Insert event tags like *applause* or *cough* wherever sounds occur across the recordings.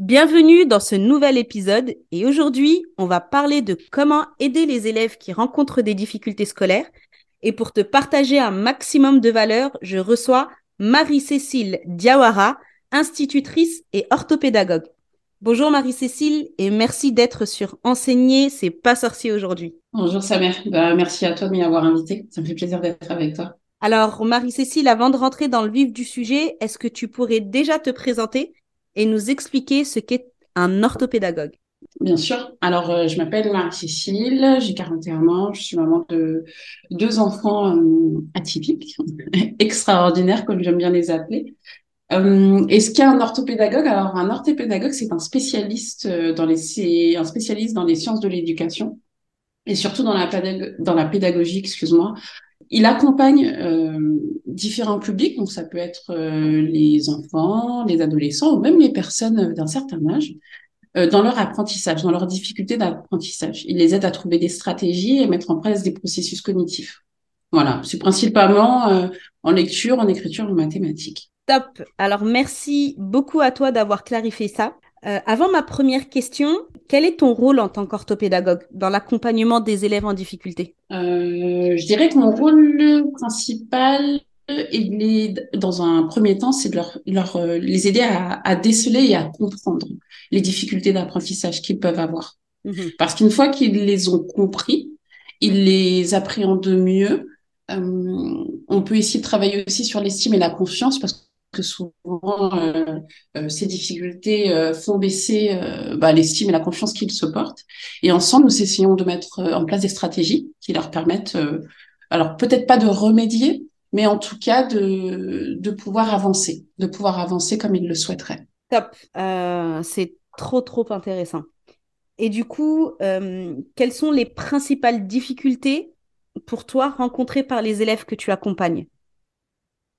Bienvenue dans ce nouvel épisode et aujourd'hui, on va parler de comment aider les élèves qui rencontrent des difficultés scolaires. Et pour te partager un maximum de valeur, je reçois Marie-Cécile Diawara, institutrice et orthopédagogue. Bonjour Marie-Cécile et merci d'être sur Enseigner, c'est pas sorcier aujourd'hui. Bonjour Samer, bah, merci à toi de m'y avoir invité. Ça me fait plaisir d'être avec toi. Alors Marie-Cécile, avant de rentrer dans le vif du sujet, est-ce que tu pourrais déjà te présenter et nous expliquer ce qu'est un orthopédagogue Bien sûr. Alors, euh, je m'appelle Marie-Cécile, j'ai 41 ans, je suis maman de deux enfants euh, atypiques, *laughs* extraordinaires, comme j'aime bien les appeler. Euh, et ce qu'est un orthopédagogue? Alors, un orthopédagogue, c'est un spécialiste dans les, un spécialiste dans les sciences de l'éducation et surtout dans la, dans la pédagogie, excuse-moi, il accompagne euh, différents publics, donc ça peut être euh, les enfants, les adolescents ou même les personnes d'un certain âge euh, dans leur apprentissage, dans leurs difficultés d'apprentissage. Il les aide à trouver des stratégies et mettre en place des processus cognitifs. Voilà, c'est principalement en lecture, en écriture, en mathématiques. Top. Alors merci beaucoup à toi d'avoir clarifié ça. Euh, avant ma première question, quel est ton rôle en tant qu'orthopédagogue dans l'accompagnement des élèves en difficulté? Euh, Je dirais que mon rôle principal, il est, dans un premier temps, c'est de leur, leur, euh, les aider à, à, déceler et à comprendre les difficultés d'apprentissage qu'ils peuvent avoir. Mhm. Parce qu'une fois qu'ils les ont compris, ils les appréhendent mieux. Euh, on peut essayer de travailler aussi sur l'estime et la confiance parce que souvent euh, euh, ces difficultés euh, font baisser bah, l'estime et la confiance qu'ils se portent. Et ensemble, nous essayons de mettre en place des stratégies qui leur permettent, alors peut-être pas de remédier, mais en tout cas de, de pouvoir avancer, de pouvoir avancer comme ils le souhaiteraient. Top, c'est trop trop intéressant. Et du coup, quelles sont les principales difficultés pour toi rencontrées par les élèves que tu accompagnes?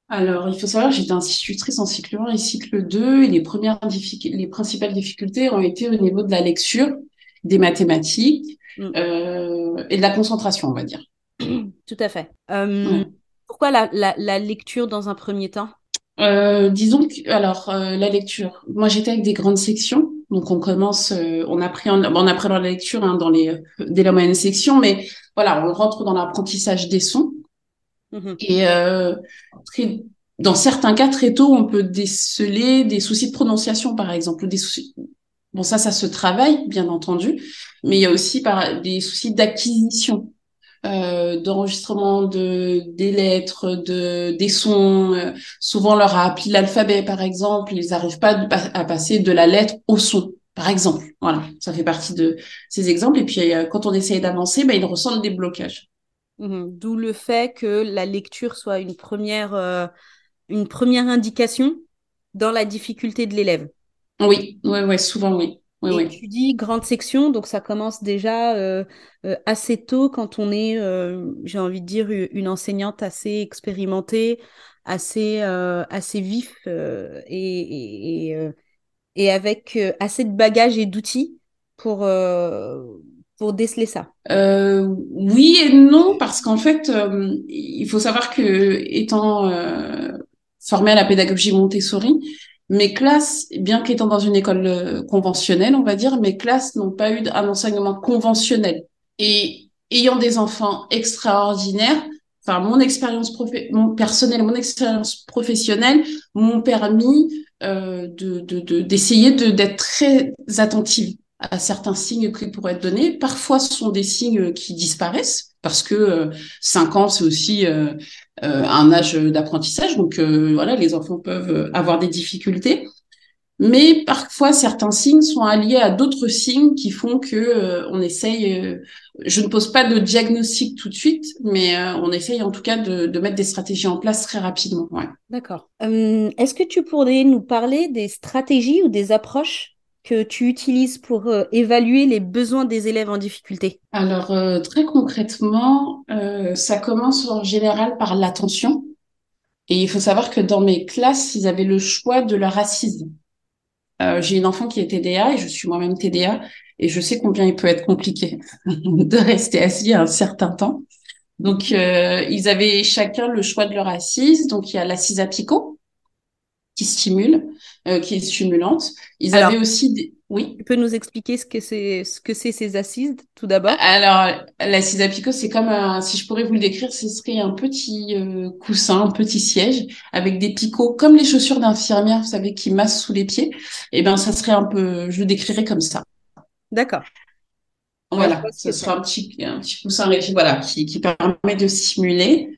Alors, il faut savoir que j'étais institutrice en cycle 1 et cycle 2 et les premières les principales difficultés ont été au niveau de la lecture, des mathématiques mm. euh, et de la concentration, on va dire. *clears throat* Tout à fait. Euh, pourquoi la, la, lecture dans un premier temps? Euh, Disons que, alors, euh, la lecture. Moi, j'étais avec des grandes sections. Donc, on commence, euh, on apprend, on apprend la lecture hein, dans les, dès la moyenne section, mais voilà, on rentre dans l'apprentissage des sons. Mhm. Et euh, dans certains cas, très tôt, on peut déceler des soucis de prononciation, par exemple, des soucis. Bon, ça, ça se travaille, bien entendu, mais il y a aussi par... des soucis d'acquisition, euh, d'enregistrement de des lettres, de des sons. Euh, souvent, leur a appris l'alphabet, par exemple, ils n'arrivent pas à passer de la lettre au son par exemple. Voilà, ça fait partie de ces exemples. Et puis, euh, quand on essaye d'avancer, ben, ils ressentent des blocages. Mmh D'où le fait que la lecture soit une première, euh, une première indication dans la difficulté de l'élève. Oui, ouais, ouais, souvent oui. Et tu dis grande section, donc ça commence déjà euh, euh, assez tôt quand on est, j'ai envie de dire, une enseignante assez expérimentée, assez, assez vif et, et, et, avec assez de bagages et d'outils pour, pour déceler ça? Euh, Oui et non, parce qu'en fait, euh, il faut savoir que étant euh, formée à la pédagogie Montessori, mes classes, bien qu'étant dans une école euh, conventionnelle, on va dire, mes classes n'ont pas eu un enseignement conventionnel. Et ayant des enfants extraordinaires, enfin mon expérience personnelle, mon expérience professionnelle m'ont permis euh, de d'essayer de, d'être très attentive à certains signes qui pourraient être donnés. Parfois, ce sont des signes qui disparaissent parce que 5 ans, c'est aussi un âge d'apprentissage. Donc voilà, les enfants peuvent avoir des difficultés. Mais parfois, certains signes sont alliés à d'autres signes qui font que euh, on essaye. Euh, je ne pose pas de diagnostic tout de suite, mais euh, on essaye en tout cas de, mettre des stratégies en place très rapidement. D'accord. Hum, est-ce que tu pourrais nous parler des stratégies ou des approches que tu utilises pour évaluer les besoins des élèves en difficulté? Alors très concrètement, ça commence en général par l'attention. Et il faut savoir que dans mes classes, ils avaient le choix de leur assise. Euh, j'ai une enfant qui est TDA et je suis moi-même TDA et je sais combien il peut être compliqué *laughs* de rester assis un certain temps. Donc, euh, ils avaient chacun le choix de leur assise. Donc, il y a l'assise à picot qui stimule, euh, qui est stimulante. Ils avaient aussi des... Oui? Tu peux nous expliquer ce que c'est, ce que c'est ces assises, tout d'abord? Alors, l'assise à picot, c'est comme un, si je pourrais vous le décrire, ce serait un petit euh, coussin, un petit siège avec des picots, comme les chaussures d'infirmière, vous savez, qui massent sous les pieds. Et eh ben, ça serait un peu, je le décrirais comme ça. D'accord. Voilà, ce sera un petit, un petit coussin, voilà, qui, qui permet de simuler.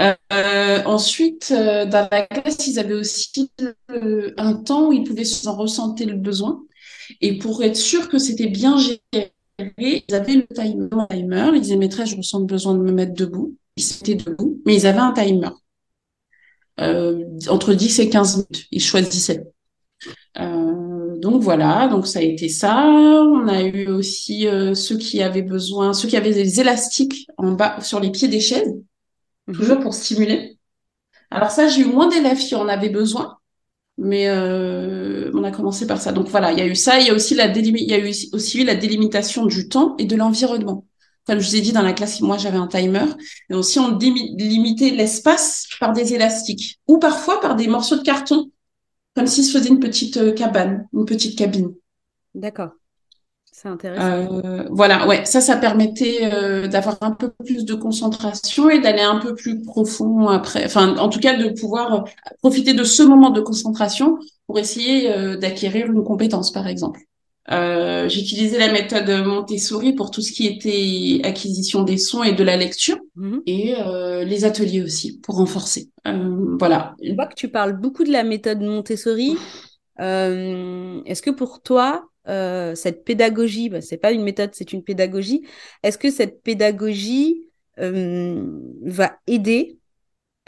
Euh, ensuite, euh, dans la classe, ils avaient aussi un temps où ils pouvaient s'en ressentir le besoin. Et pour être sûr que c'était bien géré, ils avaient le timer. Ils disaient, maîtresse, je ressens le besoin de me mettre debout. Ils étaient debout, mais ils avaient un timer. Euh, entre 10 et 15 minutes, ils choisissaient. Donc voilà, donc ça a été ça. On a eu aussi ceux qui avaient besoin, ceux qui avaient des élastiques en bas sur les pieds des chaises, mhm. toujours pour stimuler. Alors ça, j'ai eu moins d'élèves qui en avaient besoin, mais euh, on a commencé par ça. Donc voilà, il y a eu ça. Il y a aussi la il y a eu aussi eu la délimitation du temps et de l'environnement. Comme je vous ai dit dans la classe, moi j'avais un timer. Et aussi on délimitait l'espace par des élastiques ou parfois par des morceaux de carton, comme s'il se faisait une petite euh, cabane, une petite cabine. D'accord. C'est intéressant. Euh, voilà, ouais, ça, ça permettait euh, d'avoir un peu plus de concentration et d'aller un peu plus profond après. Enfin, en tout cas, de pouvoir euh, profiter de ce moment de concentration pour essayer d'acquérir une compétence, par exemple. J'utilisais la méthode Montessori pour tout ce qui était acquisition des sons et de la lecture mhm. et les ateliers aussi pour renforcer. voilà. Je vois que tu parles beaucoup de la méthode Montessori. Est-ce que pour toi, euh, cette pédagogie, bah, c'est pas une méthode, c'est une pédagogie. Est-ce que cette pédagogie euh, va aider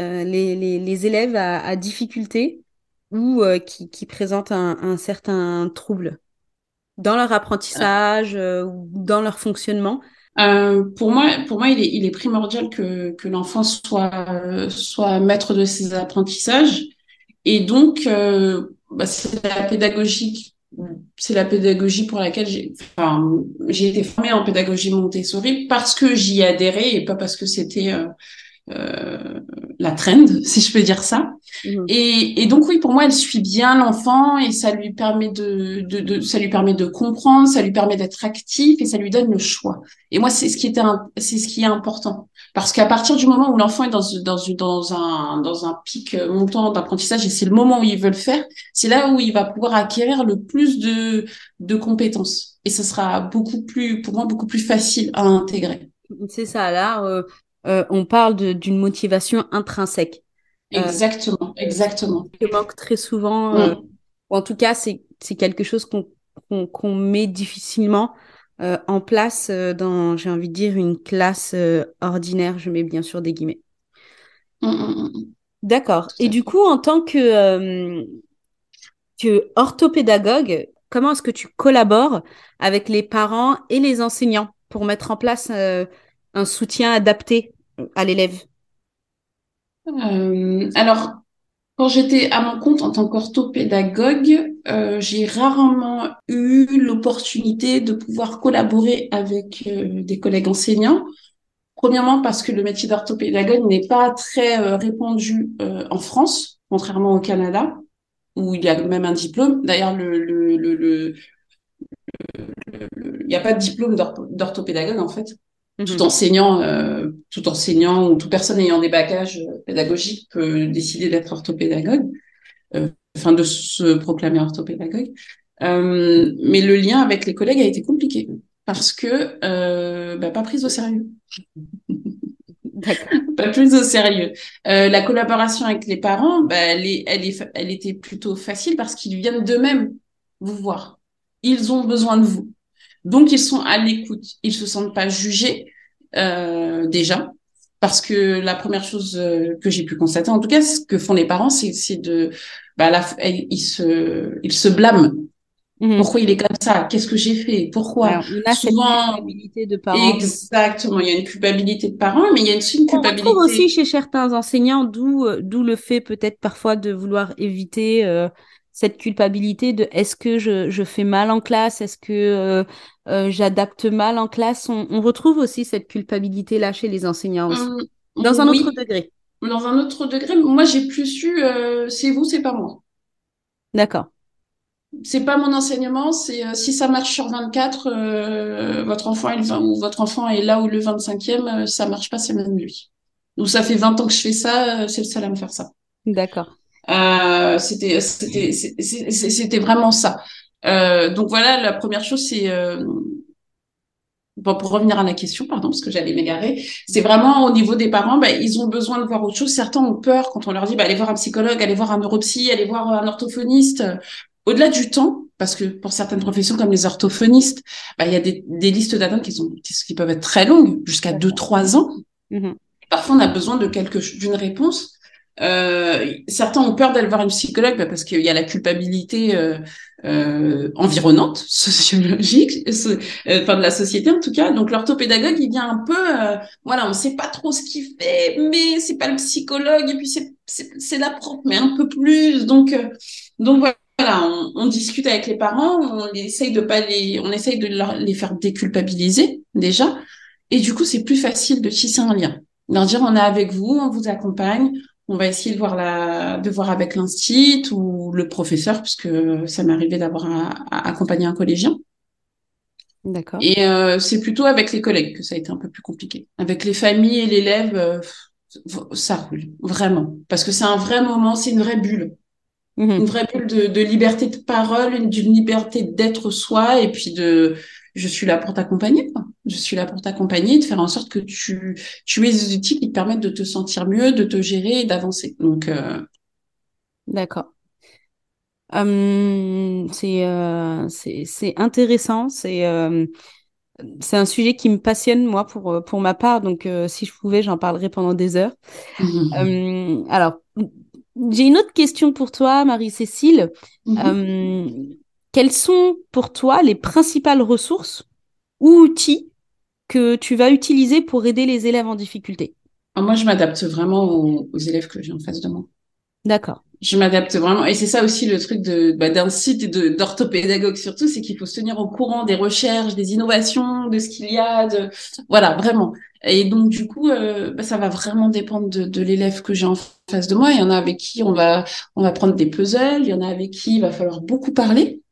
euh, les, élèves à, à difficulté ou qui, présentent un, certain trouble dans leur apprentissage ou dans leur fonctionnement? Pour moi, pour moi, il est, primordial que, l'enfant soit, soit maître de ses apprentissages. Et donc, bah, c'est la pédagogie c'est la pédagogie pour laquelle j'ai enfin, j'ai été formée en pédagogie Montessori parce que j'y adhérais et pas parce que c'était euh, euh, la trend, *laughs* si je peux dire ça. Mmh. Et, et, donc oui, pour moi, elle suit bien l'enfant et ça lui permet de, de, de, ça lui permet de comprendre, ça lui permet d'être actif et ça lui donne le choix. Et moi, c'est ce qui était, c'est ce qui est important. Parce qu'à partir du moment où l'enfant est dans, dans, dans, un, dans un pic montant d'apprentissage et c'est le moment où il veut le faire, c'est là où il va pouvoir acquérir le plus de, de compétences. Et ce sera beaucoup plus, pour moi, beaucoup plus facile à intégrer. C'est ça, là, euh, euh, on parle d'une motivation intrinsèque. Euh, exactement, exactement. Qui manque très souvent, mm. ou en tout cas, c'est quelque chose qu'on met difficilement euh, en place euh, dans, j'ai envie de dire, une classe euh, ordinaire. Je mets bien sûr des guillemets. Mmh, mmh, D'accord. Et du coup, en tant que, que orthopédagogue, comment est-ce que tu collabores avec les parents et les enseignants pour mettre en place un soutien adapté? À l'élève Alors, quand j'étais à mon compte en tant qu'orthopédagogue, euh, j'ai rarement eu l'opportunité de pouvoir collaborer avec euh, des collègues enseignants. Premièrement parce que le métier d'orthopédagogue n'est pas très euh, répandu euh, en France, contrairement au Canada, où il y a même un diplôme. D'ailleurs, le, le, le, le il n'y a pas de diplôme d'orthopédagogue en fait. Tout mhm. enseignant, euh, tout enseignant ou toute personne ayant des bagages pédagogiques peut décider d'être orthopédagogue, euh, enfin de se proclamer orthopédagogue. mais le lien avec les collègues a été compliqué parce que bah, pas prise au sérieux. *laughs* pas plus au sérieux. Euh, la collaboration avec les parents, bah, elle, est, elle, est, elle était plutôt facile parce qu'ils viennent d'eux-mêmes vous voir. Ils ont besoin de vous. Donc, ils sont à l'écoute. Ils se sentent pas jugés euh, déjà. Parce que la première chose euh, que j'ai pu constater, en tout cas, ce que font les parents, c'est de, bah, la, ils se, ils se blâment Mhm. Pourquoi il est comme ça? Qu'est-ce que j'ai fait? Pourquoi? On a Souvent, culpabilité de parents. Exactement, il y a une culpabilité de parents, mais il y a une, une culpabilité. On retrouve aussi chez certains enseignants, d'où euh, d'où le fait peut-être parfois de vouloir éviter euh, cette culpabilité de est-ce que je, je fais mal en classe Est-ce que euh, j'adapte mal en classe on, on, retrouve aussi cette culpabilité là chez les enseignants aussi, hum, dans un autre degré. Dans un autre degré, moi j'ai plus eu c'est vous, c'est pas moi. D'accord c'est pas mon enseignement, c'est euh, si ça marche sur 24, euh, votre enfant est le ou votre enfant est là ou le 25e, euh, ça marche pas, c'est même lui. Donc ça fait 20 ans que je fais ça, c'est le seul à me faire ça. D'accord. C'était c'était c'était vraiment ça. donc voilà, la première chose c'est Bon, pour revenir à la question, pardon, parce que j'allais m'égarer, c'est vraiment au niveau des parents, bah, ils ont besoin de voir autre chose. Certains ont peur quand on leur dit, bah, allez voir un psychologue, allez voir un neuropsy, allez voir un orthophoniste au-delà du temps, parce que pour certaines professions comme les orthophonistes, bah, il y a des, listes d'attente qui sont qui peuvent être très longues, jusqu'à deux trois ans. Mm-hmm. Parfois, on a besoin de quelque d'une réponse. Euh, certains ont peur d'aller voir une psychologue bah, parce qu'il y a la culpabilité euh, euh, environnante, *laughs* sociologique, enfin de la société en tout cas. Donc l'orthopédagogue, il vient un peu, voilà, on sait pas trop ce qu'il fait, mais c'est pas le psychologue et puis c'est la propre, mais un peu plus. Donc donc voilà voilà, on, discute avec les parents, on essaye de pas les, on essaye de les faire déculpabiliser déjà, et du coup c'est plus facile de tisser un lien, leur dire on est avec vous, on vous accompagne, on va essayer de voir la, de voir avec l'instit ou le professeur, puisque ça m'est arrivé d'avoir accompagné un collégien. D'accord. Et euh, c'est plutôt avec les collègues que ça a été un peu plus compliqué. Avec les familles et l'élève, euh, ça roule vraiment, parce que c'est un vrai moment, c'est une vraie bulle. Mhm. Une vraie bulle de, liberté de parole, d'une liberté d'être soi et puis de je suis là pour t'accompagner. Je suis là pour t'accompagner, de faire en sorte que tu, tu aies des outils qui te permettent de te sentir mieux, de te gérer et d'avancer. Donc, euh... D'accord. Hum, euh, c'est c'est intéressant. C'est euh, c'est un sujet qui me passionne moi pour pour ma part. Donc euh, si je pouvais, j'en parlerais pendant des heures. *laughs* Hum, alors j'ai une autre question pour toi, Marie-Cécile. Mhm. Quelles sont pour toi les principales ressources ou outils que tu vas utiliser pour aider les élèves en difficulté? Ah, Moi, je m'adapte vraiment aux, élèves que j'ai en face de moi. D'accord. Je m'adapte vraiment. Et c'est ça aussi le truc de bah, d'un site et d'orthopédagogue surtout, c'est qu'il faut se tenir au courant des recherches, des innovations, de ce qu'il y a. De... Voilà, vraiment. Et donc, du coup, euh, bah, ça va vraiment dépendre de, de l'élève que j'ai en face de moi. Il y en a avec qui on va, on va prendre des puzzles. Il y en a avec qui il va falloir beaucoup parler.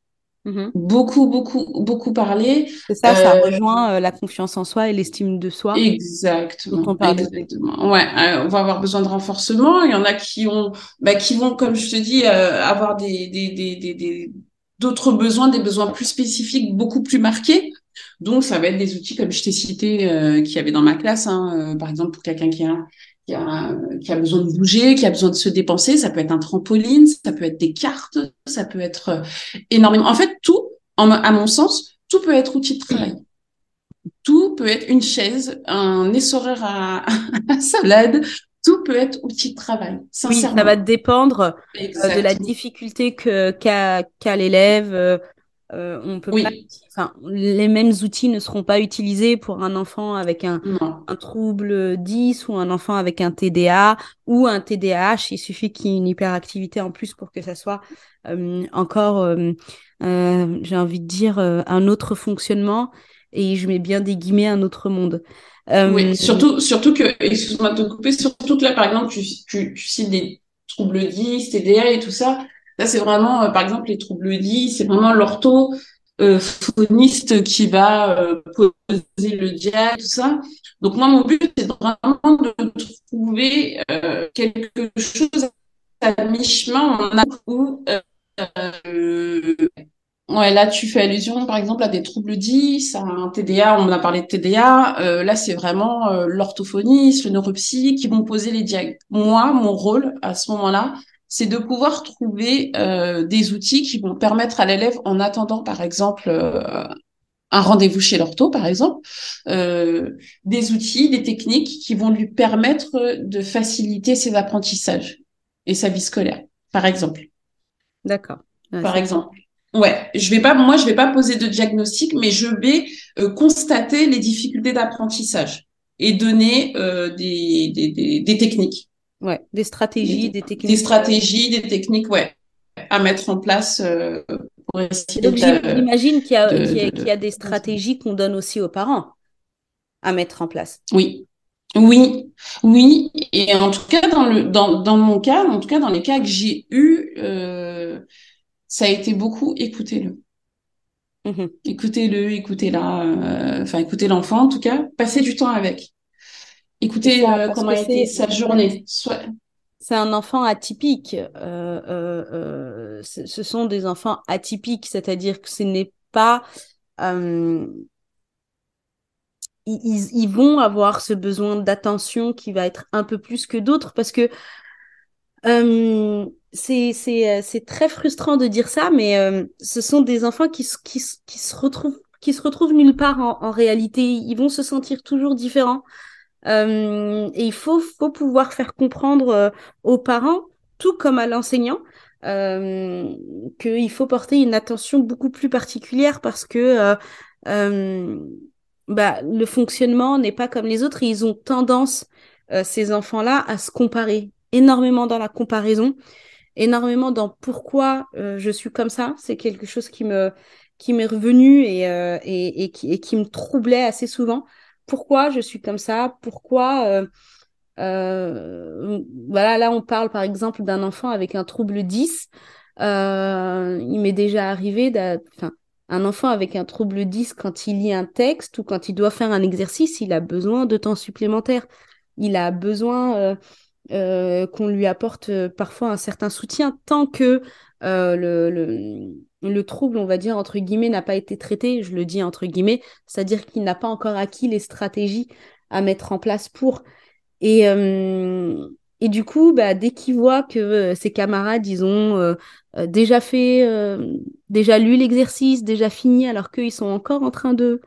Mm-hmm. Beaucoup, beaucoup, beaucoup parler. C'est ça, ça euh, rejoint euh, la confiance en soi et l'estime de soi. Exactement. On exactement. Ouais, on va avoir besoin de renforcement. Il y en a qui ont, bah, qui vont, comme je te dis, avoir des, des, des, des, d'autres besoins, des besoins plus spécifiques, beaucoup plus marqués. Donc, ça va être des outils comme je t'ai cité, euh, qu'il y avait dans ma classe, hein, euh, par exemple pour quelqu'un qui a, qui, a, qui a besoin de bouger, qui a besoin de se dépenser, ça peut être un trampoline, ça peut être des cartes, ça peut être euh, énormément. En fait, tout, à mon sens, tout peut être outil de travail. Tout peut être une chaise, un essoreur *laughs* à, salade, tout peut être outil de travail. Oui, ça va dépendre de la difficulté que qu'a l'élève, euh, on peut pas, enfin, les mêmes outils ne seront pas utilisés pour un enfant avec un, un, trouble 10 ou un enfant avec un TDA ou un TDAH. Il suffit qu'il y ait une hyperactivité en plus pour que ça soit euh, encore, euh, j'ai envie de dire, un autre fonctionnement. Et je mets bien des guillemets, un autre monde. Oui, surtout, surtout que, excuse-moi de te couper, surtout que là, par exemple, tu, tu, tu cites des troubles 10, TDA et tout ça. Là, c'est vraiment, euh, par exemple, les troubles dits, c'est vraiment l'ortho euh, qui va euh, poser le diag, tout ça. Donc moi, mon but, c'est vraiment de trouver quelque chose à mi-chemin là, tu fais allusion, par exemple, à des troubles 10, à un TDA, on a parlé de TDA. Là, c'est vraiment l'orthophoniste, le neuropsy qui vont poser les diagnostics. Moi, mon rôle à ce moment-là, c'est de pouvoir trouver euh, des outils qui vont permettre à l'élève, en attendant, par exemple, euh, un rendez-vous chez l'ortho, par exemple, euh, des outils, des techniques qui vont lui permettre de faciliter ses apprentissages et sa vie scolaire, par exemple. D'accord. par exemple. Ouais, je vais pas, moi, je vais pas poser de diagnostic, mais je vais euh, constater les difficultés d'apprentissage et donner euh, des, des, des, des, techniques. Ouais, des stratégies, des, techniques. Des stratégies, des techniques, ouais, à mettre en place euh, pour essayer. Donc j'imagine qu'il y, a, qu'il y, a, qu'il y a des stratégies qu'on donne aussi aux parents à mettre en place. Oui, oui, oui, et en tout cas dans le dans dans mon cas, en tout cas dans les cas que j'ai eu, euh, ça a été beaucoup écoutez-le. Mhm. Écoutez-le, écoutez-la, euh, enfin écoutez l'enfant en tout cas, passez du temps avec. Écoutez euh, comment a été sa journée? Soit... C'est un enfant atypique. Euh, euh, ce sont des enfants atypiques, c'est-à-dire que ce n'est pas ils, ils, vont avoir ce besoin d'attention qui va être un peu plus que d'autres parce que euh, c'est très frustrant de dire ça, mais euh, ce sont des enfants qui, qui, qui, se retrouvent qui se retrouvent nulle part en, en réalité. Ils vont se sentir toujours différents. Euh, et il faut, faut pouvoir faire comprendre euh, aux parents, tout comme à l'enseignant, euh, qu'il faut porter une attention beaucoup plus particulière parce que bah, le fonctionnement n'est pas comme les autres et ils ont tendance, ces enfants-là, à se comparer énormément dans la comparaison énormément dans pourquoi je suis comme ça. C'est quelque chose qui me qui m'est revenu et, et, et qui me troublait assez souvent. Pourquoi je suis comme ça Pourquoi euh, euh, voilà, là on parle par exemple d'un enfant avec un trouble 10. Euh, il m'est déjà arrivé, enfin, un enfant avec un trouble 10, quand il lit un texte ou quand il doit faire un exercice, il a besoin de temps supplémentaire. Il a besoin qu'on lui apporte parfois un certain soutien tant que euh, le, le, le, trouble, on va dire, entre guillemets, n'a pas été traité, je le dis entre guillemets, c'est-à-dire qu'il n'a pas encore acquis les stratégies à mettre en place pour. Et, euh, et du coup, bah, dès qu'il voit que ses camarades, ils ont déjà fait, déjà lu l'exercice, déjà fini, alors qu'ils sont encore en train de,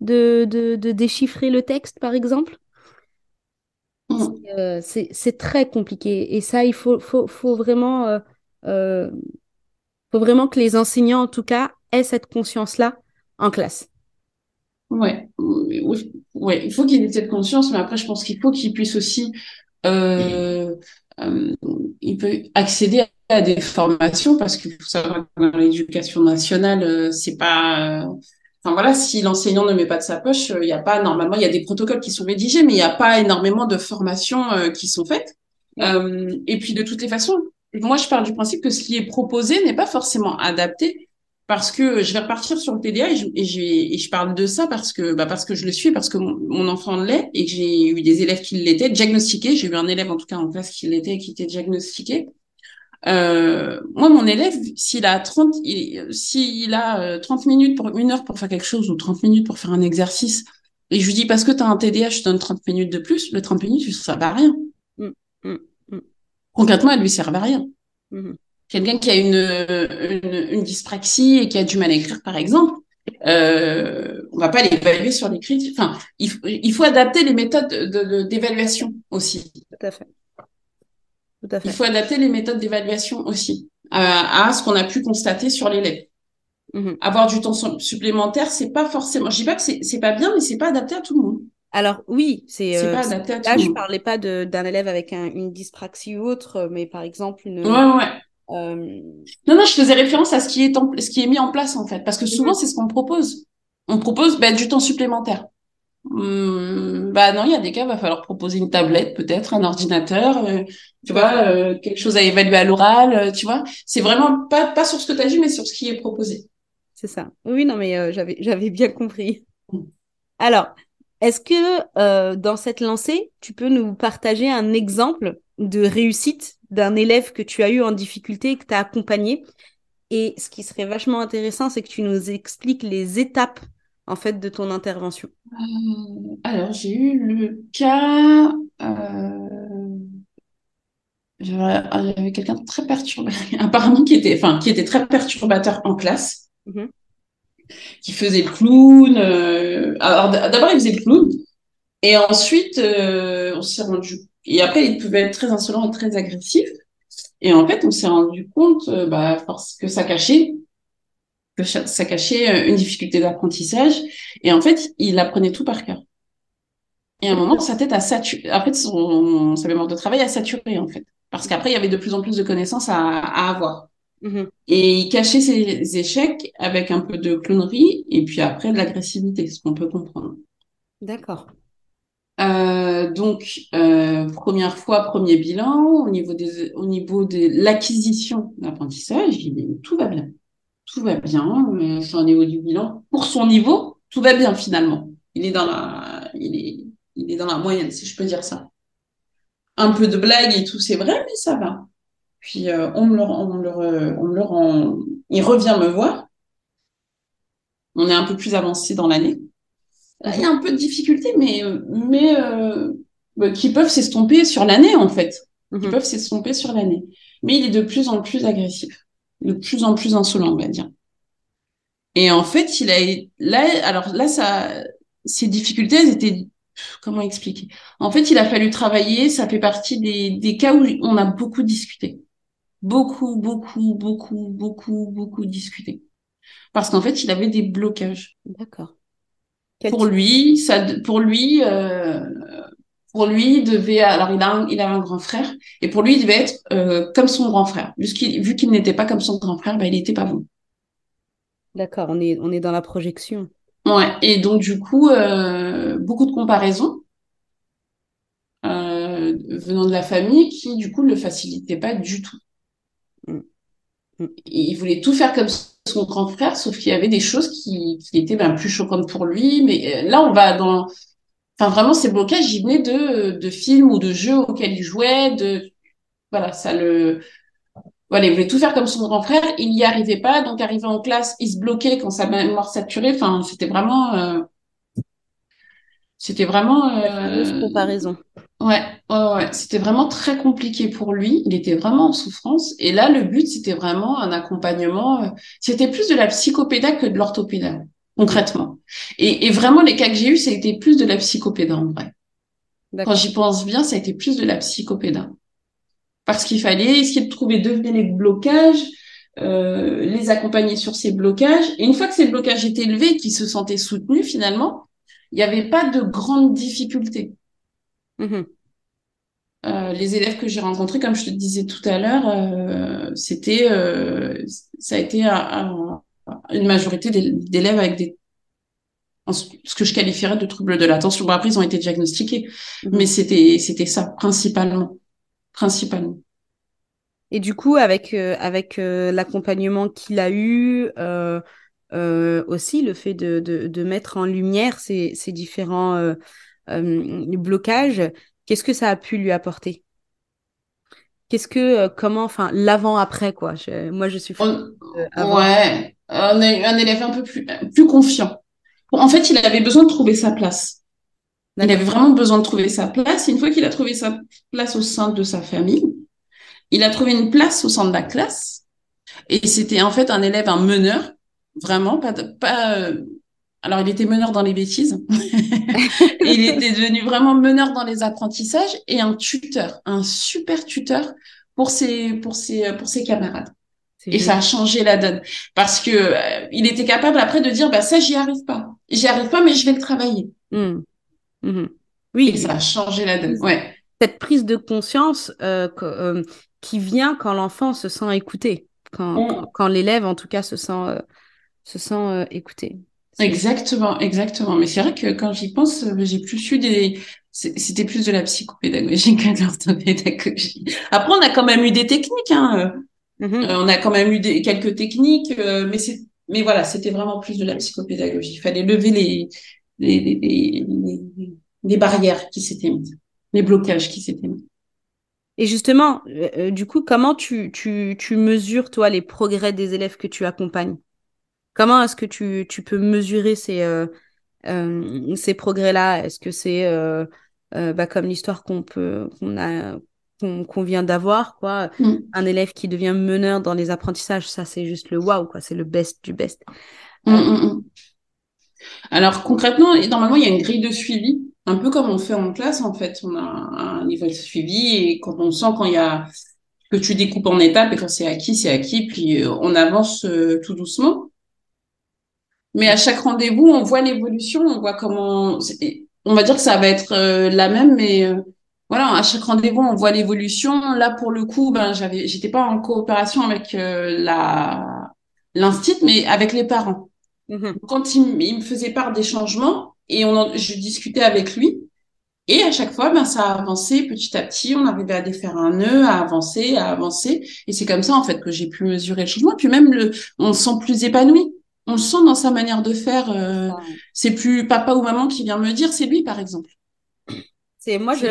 de, de, de déchiffrer le texte, par exemple, euh, c'est très compliqué. Et ça, il faut, faut, faut vraiment, euh, euh, faut vraiment que les enseignants, en tout cas, aient cette conscience-là en classe. Ouais, ouais, il faut qu'ils aient cette conscience, mais après, je pense qu'il faut qu'ils puissent aussi, euh, euh, il peut accéder à des formations parce que faut savoir dans l'éducation nationale, c'est pas Enfin voilà, si l'enseignant ne met pas de sa poche, il n'y a pas normalement il y a des protocoles qui sont rédigés, mais il n'y a pas énormément de formations euh, qui sont faites. Euh, et puis de toutes les façons, moi je pars du principe que ce qui est proposé n'est pas forcément adapté parce que je vais repartir sur le TDA et je, et, et je parle de ça parce que bah parce que je le suis parce que mon, mon enfant l'est et que j'ai eu des élèves qui l'étaient diagnostiqués. J'ai eu un élève en tout cas en classe qui l'était et qui était diagnostiqué. Euh, moi, mon élève, s'il a 30, s'il a 30 euh, minutes pour une heure pour faire quelque chose ou 30 minutes pour faire un exercice, et je lui dis parce que tu as un TDA, je te donne 30 minutes de plus, le 30 minutes, ça à rien. Mm, mm. Concrètement, elle lui sert à rien. Mm-hmm. Quelqu'un qui a une, une, une, dyspraxie et qui a du mal à écrire, par exemple, euh, on va pas l'évaluer sur l'écrit. Enfin, il, il, faut adapter les méthodes d'évaluation de, de, aussi. Tout à fait. Il faut adapter les méthodes d'évaluation aussi à, à ce qu'on a pu constater sur l'élève. Mmh. Avoir du temps supplémentaire, c'est pas forcément. Je dis pas que c'est pas bien, mais c'est pas adapté à tout le monde. Alors oui, c'est euh, pas adapté à tout là je parlais pas d'un élève avec un, une dyspraxie ou autre, mais par exemple une. Ouais ouais. Euh... Non non, je faisais référence à ce qui est en, ce qui est mis en place en fait, parce que souvent mmh. c'est ce qu'on propose. On propose bah, du temps supplémentaire. Hum, bah non, il y a des cas, il va falloir proposer une tablette, peut-être un ordinateur, euh, tu vois, quelque chose à évaluer à l'oral, tu vois. C'est vraiment pas pas sur ce que tu as dit, mais sur ce qui est proposé. C'est ça. Oui, non, mais j'avais j'avais bien compris. Hum. Alors, est-ce que dans cette lancée, tu peux nous partager un exemple de réussite d'un élève que tu as eu en difficulté et que tu as accompagné? Et ce qui serait vachement intéressant, c'est que tu nous expliques les étapes en fait de ton intervention. Euh, alors j'ai eu le cas, euh, j'avais quelqu'un de très perturbateur, *laughs* apparemment qui était, enfin qui était très perturbateur en classe, mhm. Qui faisait le clown. Euh, alors d'abord il faisait le clown, et ensuite on s'est rendu, et après il pouvait être très insolent et très agressif. Et en fait, on s'est rendu compte euh, bah, que ça cachait que ça cachait euh, une difficulté d'apprentissage. Et en fait, il apprenait tout par cœur. Et à un moment, sa tête a saturé. Après, son, sa mémoire de travail a saturé, en fait. Parce qu'après, il y avait de plus en plus de connaissances à avoir. Mm-hmm. Et il cachait ses échecs avec un peu de clownerie et puis après de l'agressivité, ce qu'on peut comprendre. D'accord. Euh, donc, euh, première fois, premier bilan, au niveau, des, au niveau de l'acquisition d'apprentissage, tout va bien. Tout va bien, mais au niveau du bilan. Pour son niveau, tout va bien finalement. Il est dans la, il est, il est dans la moyenne, si je peux dire ça. Un peu de blague et tout, c'est vrai, mais ça va. Puis euh, on me le, on me le, on me le rend, il revient me voir. On est un peu plus avancé dans l'année. Il y a un peu de difficultés, mais, mais euh, bah, qui peuvent s'estomper sur l'année, en fait. Qui mhm. peuvent s'estomper sur l'année. Mais il est de plus en plus agressif, de plus en plus insolent, on va dire. Et en fait, il a là, alors là, ça, ces difficultés, elles étaient, comment expliquer? En fait, il a fallu travailler. Ça fait partie des, des cas où on a beaucoup discuté, beaucoup, beaucoup, beaucoup, beaucoup, beaucoup discuté, parce qu'en fait, il avait des blocages. D'accord pour lui, ça, pour lui, euh, pour lui, il devait, alors il a, un, il a un grand frère, et pour lui, il devait être euh, comme son grand frère. Vu qu'il, vu qu'il n'était pas comme son grand frère, bah, il n'était pas bon. D'accord, on est, on est dans la projection. Ouais, et donc du coup, euh, beaucoup de comparaisons venant de la famille qui, du coup, ne le facilitaient pas du tout. Mm. Mm. Il voulait tout faire comme son grand frère, sauf qu'il y avait des choses qui, qui étaient ben, plus choquantes pour lui. Mais euh, là, on va dans... Enfin, vraiment, ces blocages, ils venaient de, de films ou de jeux auxquels il jouait. De... Voilà, ça le... Voilà, il voulait tout faire comme son grand frère. Il n'y arrivait pas. Donc, arrivé en classe, il se bloquait quand sa mémoire saturait. Enfin, c'était vraiment... Euh, c'était vraiment... Euh... comparaison. Ouais, ouais, C'était vraiment très compliqué pour lui. Il était vraiment en souffrance. Et là, le but, c'était vraiment un accompagnement. Euh, c'était plus de la psychopéda que de l'orthopéda, concrètement. Et, et, vraiment, les cas que j'ai eus, ça a été plus de la psychopéda, en vrai. Quand j'y pense bien, ça a été plus de la psychopéda. Parce qu'il fallait essayer de trouver, devenir les blocages, euh, les accompagner sur ces blocages. Et une fois que ces blocages étaient élevés, qu'ils se sentaient soutenus, finalement, il n'y avait pas de grandes difficultés. Mhm. Euh, les élèves que j'ai rencontrés, comme je te disais tout à l'heure, euh, c'était, euh, ça a été une majorité d'élèves avec des, ce que je qualifierais de troubles de l'attention. Bon après ils ont été diagnostiqués, mhm. mais c'était, c'était ça principalement, principalement. Et du coup, avec avec l'accompagnement qu'il a eu, aussi le fait de, de, de, mettre en lumière ces, ces différents blocage, qu'est-ce que ça a pu lui apporter? Qu'est-ce que, euh, comment, enfin, l'avant-après, quoi? moi, je suis. Euh, ouais, on un élève un peu plus, plus confiant. En fait, il avait besoin de trouver sa place. Il avait vraiment besoin de trouver sa place. une fois qu'il a trouvé sa place au sein de sa famille, il a trouvé une place au sein de la classe. Et c'était en fait un élève, un meneur, vraiment pas, pas alors, il était meneur dans les bêtises. *laughs* *laughs* il était devenu vraiment meneur dans les apprentissages et un tuteur, un super tuteur pour ses, pour ses, pour ses camarades. Et ça a changé la donne parce que euh, il était capable après de dire bah ça j'y arrive pas, j'y arrive pas mais je vais le travailler. Mmh. Mmh. Oui. Et ça a changé la donne. Ouais. Cette prise de conscience euh, euh, qui vient quand l'enfant se sent écouté, quand, mmh. quand, l'élève en tout cas se sent se sent écouté. Exactement, exactement. Mais c'est vrai que quand j'y pense, euh, j'ai plus eu des, c'était plus de la psychopédagogie *laughs* que de l'orthopédagogie. Après, on a quand même eu des techniques, hein. Mm-hmm. Euh, on a quand même eu des, quelques techniques, euh, mais c'est, mais voilà, c'était vraiment plus de la psychopédagogie. Il fallait lever les, les, les, les, les barrières qui s'étaient mises, les blocages qui s'étaient mis. Et justement, du coup, comment tu, tu, tu mesures, toi, les progrès des élèves que tu accompagnes? Comment est-ce que tu, tu peux mesurer ces, ces progrès-là? Est-ce que c'est bah, comme l'histoire qu'on peut qu'on a qu'on vient d'avoir, quoi? Mm. Un élève qui devient meneur dans les apprentissages, ça, c'est juste le waouh, quoi. C'est le best du best. Mm, mm, Alors, concrètement, normalement, il y a une grille de suivi, un peu comme on fait en classe, en fait. On a un niveau de suivi et quand on sent quand il y a que tu découpes en étapes et quand c'est acquis, c'est acquis, puis euh, on avance euh, tout doucement. Mais à chaque rendez-vous, on voit l'évolution, on voit comment, on va dire que ça va être euh, la même, mais voilà, à chaque rendez-vous, on voit l'évolution. Là, pour le coup, ben, j'avais, j'étais pas en coopération avec euh, la l'instit, mais avec les parents. Mm-hmm. Quand il, il, me faisait part des changements et on je discutais avec lui, et à chaque fois, ben, ça a avancé petit à petit. On arrivait à défaire un nœud, à avancer, à avancer. Et c'est comme ça, en fait, que j'ai pu mesurer le changement. Puis même, le, on se sent plus épanoui. On le sent dans sa manière de faire. Euh, c'est plus papa ou maman qui vient me dire, c'est lui, par exemple. C'est moi, je,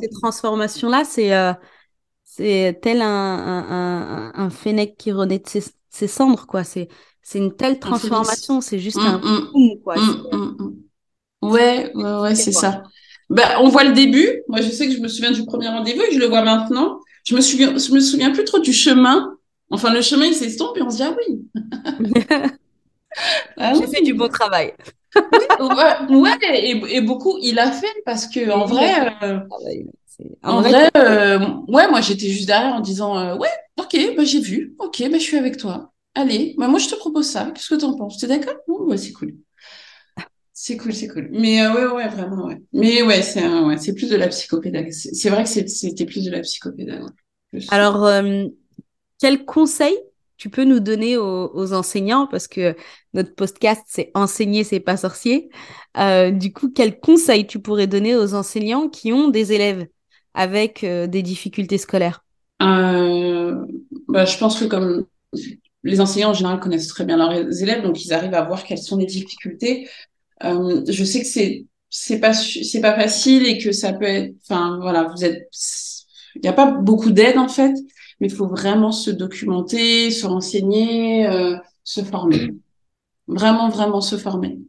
ces transformations-là, c'est euh, c'est tel un, un, un, fennec qui renaît de ses, cendres, quoi. C'est c'est une telle transformation, c'est juste un mm, boom, quoi. Ouais, ouais, ouais, c'est ça. Ben, on voit le début. Moi, je sais que je me souviens du premier rendez-vous et je le vois maintenant. Je me souviens, je me souviens plus trop du chemin. Enfin, le chemin, il s'estompe et on se dit, ah oui. *laughs* ah, J'ai fait du bon travail ouais, et, beaucoup, il a fait parce que en vrai, euh, en vrai, euh, ouais, moi j'étais juste derrière en disant, euh, ouais, ok, bah j'ai vu, ok, bah je suis avec toi. Allez, bah moi je te propose ça. Qu'est-ce que t'en penses? T'es d'accord? Ouais, c'est cool. C'est cool, c'est cool. Mais ouais, ouais, vraiment, ouais. Mais ouais, c'est ouais, c'est plus de la psychopédagogie. C'est vrai que c'était plus de la psychopédagogie. Alors, quel conseil tu peux nous donner aux, enseignants parce que notre podcast c'est enseigner c'est pas sorcier. Euh, du coup, quels conseils tu pourrais donner aux enseignants qui ont des élèves avec euh, des difficultés scolaires? Euh, bah, je pense que comme les enseignants en général connaissent très bien leurs élèves, donc ils arrivent à voir quelles sont les difficultés. je sais que c'est c'est pas c'est pas facile et que ça peut être, enfin voilà, vous êtes, il n'y a pas beaucoup d'aide en fait mais il faut vraiment se documenter, se renseigner, euh, se former. Vraiment, vraiment se former.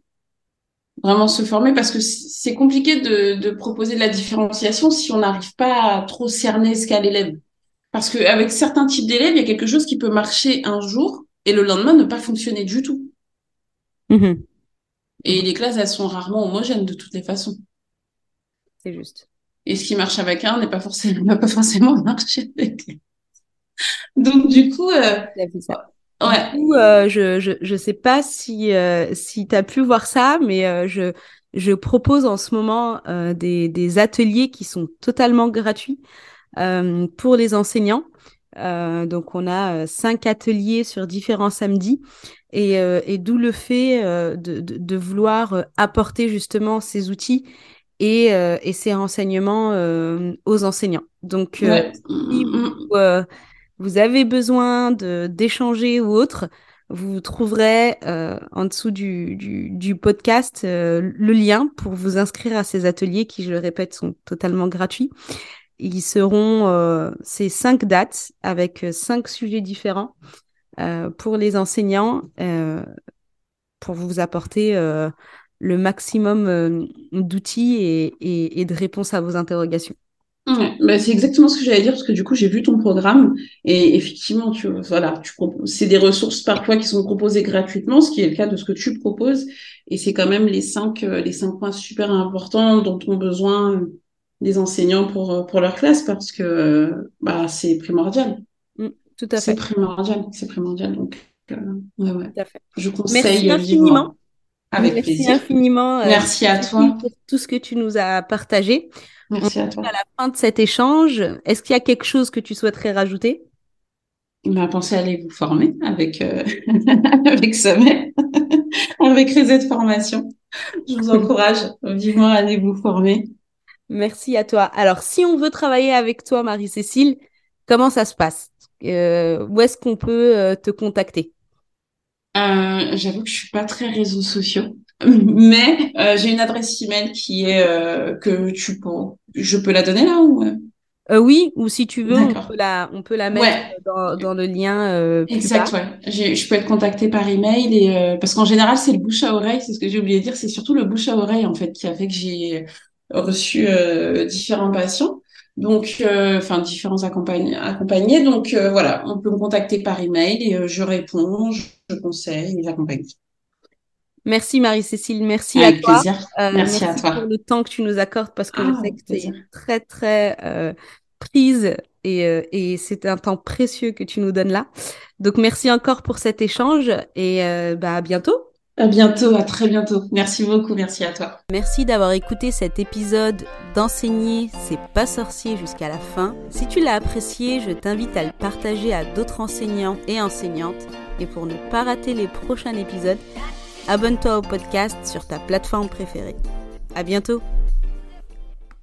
Vraiment se former parce que c'est compliqué de, de, proposer de la différenciation si on n'arrive pas à trop cerner ce qu'a l'élève. Parce qu'avec certains types d'élèves, il y a quelque chose qui peut marcher un jour et le lendemain ne pas fonctionner du tout. Mm-hmm. Et les classes, elles sont rarement homogènes de toutes les façons. C'est juste. Et ce qui marche avec un n'est pas forcément, n'a *laughs* pas forcément marché avec donc du coup, euh, Ouais. Du coup, euh, je, je je sais pas si euh, si tu as pu voir ça, mais euh, je je propose en ce moment des des ateliers qui sont totalement gratuits pour les enseignants. donc on a cinq ateliers sur différents samedis et et d'où le fait de, de, de vouloir apporter justement ces outils et et ces renseignements aux enseignants. Donc ouais. si vous, vous avez besoin d'échanger ou autre, vous trouverez euh, en dessous du, du, podcast euh, le lien pour vous inscrire à ces ateliers qui, je le répète, sont totalement gratuits. Ils seront euh, ces cinq dates avec cinq sujets différents pour les enseignants pour vous apporter le maximum d'outils et, et, et de réponses à vos interrogations. Bah c'est exactement ce que j'allais dire parce que du coup j'ai vu ton programme et effectivement tu voilà tu c'est des ressources parfois qui sont proposées gratuitement ce qui est le cas de ce que tu proposes et c'est quand même les cinq euh, les cinq points super importants dont ont besoin les enseignants pour pour leur classe parce que bah c'est primordial. Mmh, tout à fait. c'est primordial c'est primordial donc euh, ouais ouais. Tout à fait. je conseille Merci infiniment. Avec Merci plaisir. infiniment euh, Merci à toi. pour tout ce que tu nous as partagé Merci à toi. À la fin de cet échange, est-ce qu'il y a quelque chose que tu souhaiterais rajouter? Il m'a pensé à aller vous former avec euh, *laughs* avec Sommet, *laughs* avec Reset Formation. Je vous encourage vivement à aller vous former. Merci à toi. Alors, si on veut travailler avec toi, Marie-Cécile, comment ça se passe? Euh, Où est-ce qu'on peut euh, te contacter? Euh, J'avoue que je suis pas très réseaux sociaux. *laughs* Mais euh, j'ai une adresse email qui est euh, que tu peux, je peux la donner là ou Euh, oui, ou si tu veux, on peut la, on peut la mettre dans, dans, le lien. Exact, ouais. Je peux être contactée par email et parce qu'en général c'est le bouche à oreille, c'est ce que j'ai oublié de dire, c'est surtout le bouche à oreille en fait qui a fait que j'ai reçu différents patients, donc enfin différents accompagnés. accompagnés. Donc voilà, on peut me contacter par email et je réponds, je conseille et j'accompagne. Merci Marie-Cécile, merci à toi. Plaisir. Euh, merci, à toi. pour le temps que tu nous accordes parce que je ah, sais que tu es très très euh, prise et, euh, et c'est un temps précieux que tu nous donnes là. Donc merci encore pour cet échange et bah, à bientôt. À bientôt, à très bientôt. Merci beaucoup, merci à toi. Merci d'avoir écouté cet épisode d'enseigner c'est pas sorcier jusqu'à la fin. Si tu l'as apprécié, je t'invite à le partager à d'autres enseignants et enseignantes. Et pour ne pas rater les prochains épisodes, abonne-toi au podcast sur ta plateforme préférée. À bientôt!